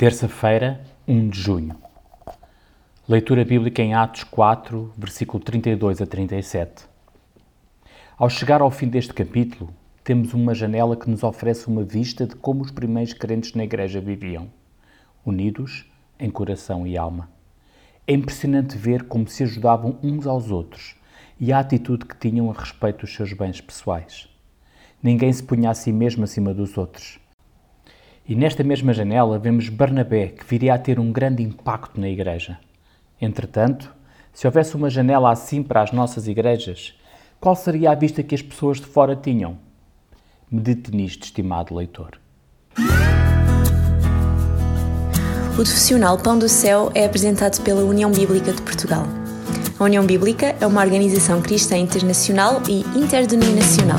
Terça-feira, 1 de junho. Leitura bíblica em Atos 4, versículo 32 a 37. Ao chegar ao fim deste capítulo, temos uma janela que nos oferece uma vista de como os primeiros crentes na igreja viviam, unidos em coração e alma. É impressionante ver como se ajudavam uns aos outros e a atitude que tinham a respeito dos seus bens pessoais. Ninguém se punha a si mesmo acima dos outros e nesta mesma janela vemos Barnabé, que viria a ter um grande impacto na igreja. Entretanto, se houvesse uma janela assim para as nossas igrejas, qual seria a vista que as pessoas de fora tinham? Medite nisto, estimado leitor. O profissional Pão do Céu é apresentado pela União Bíblica de Portugal. A União Bíblica é uma organização cristã internacional e interdenominacional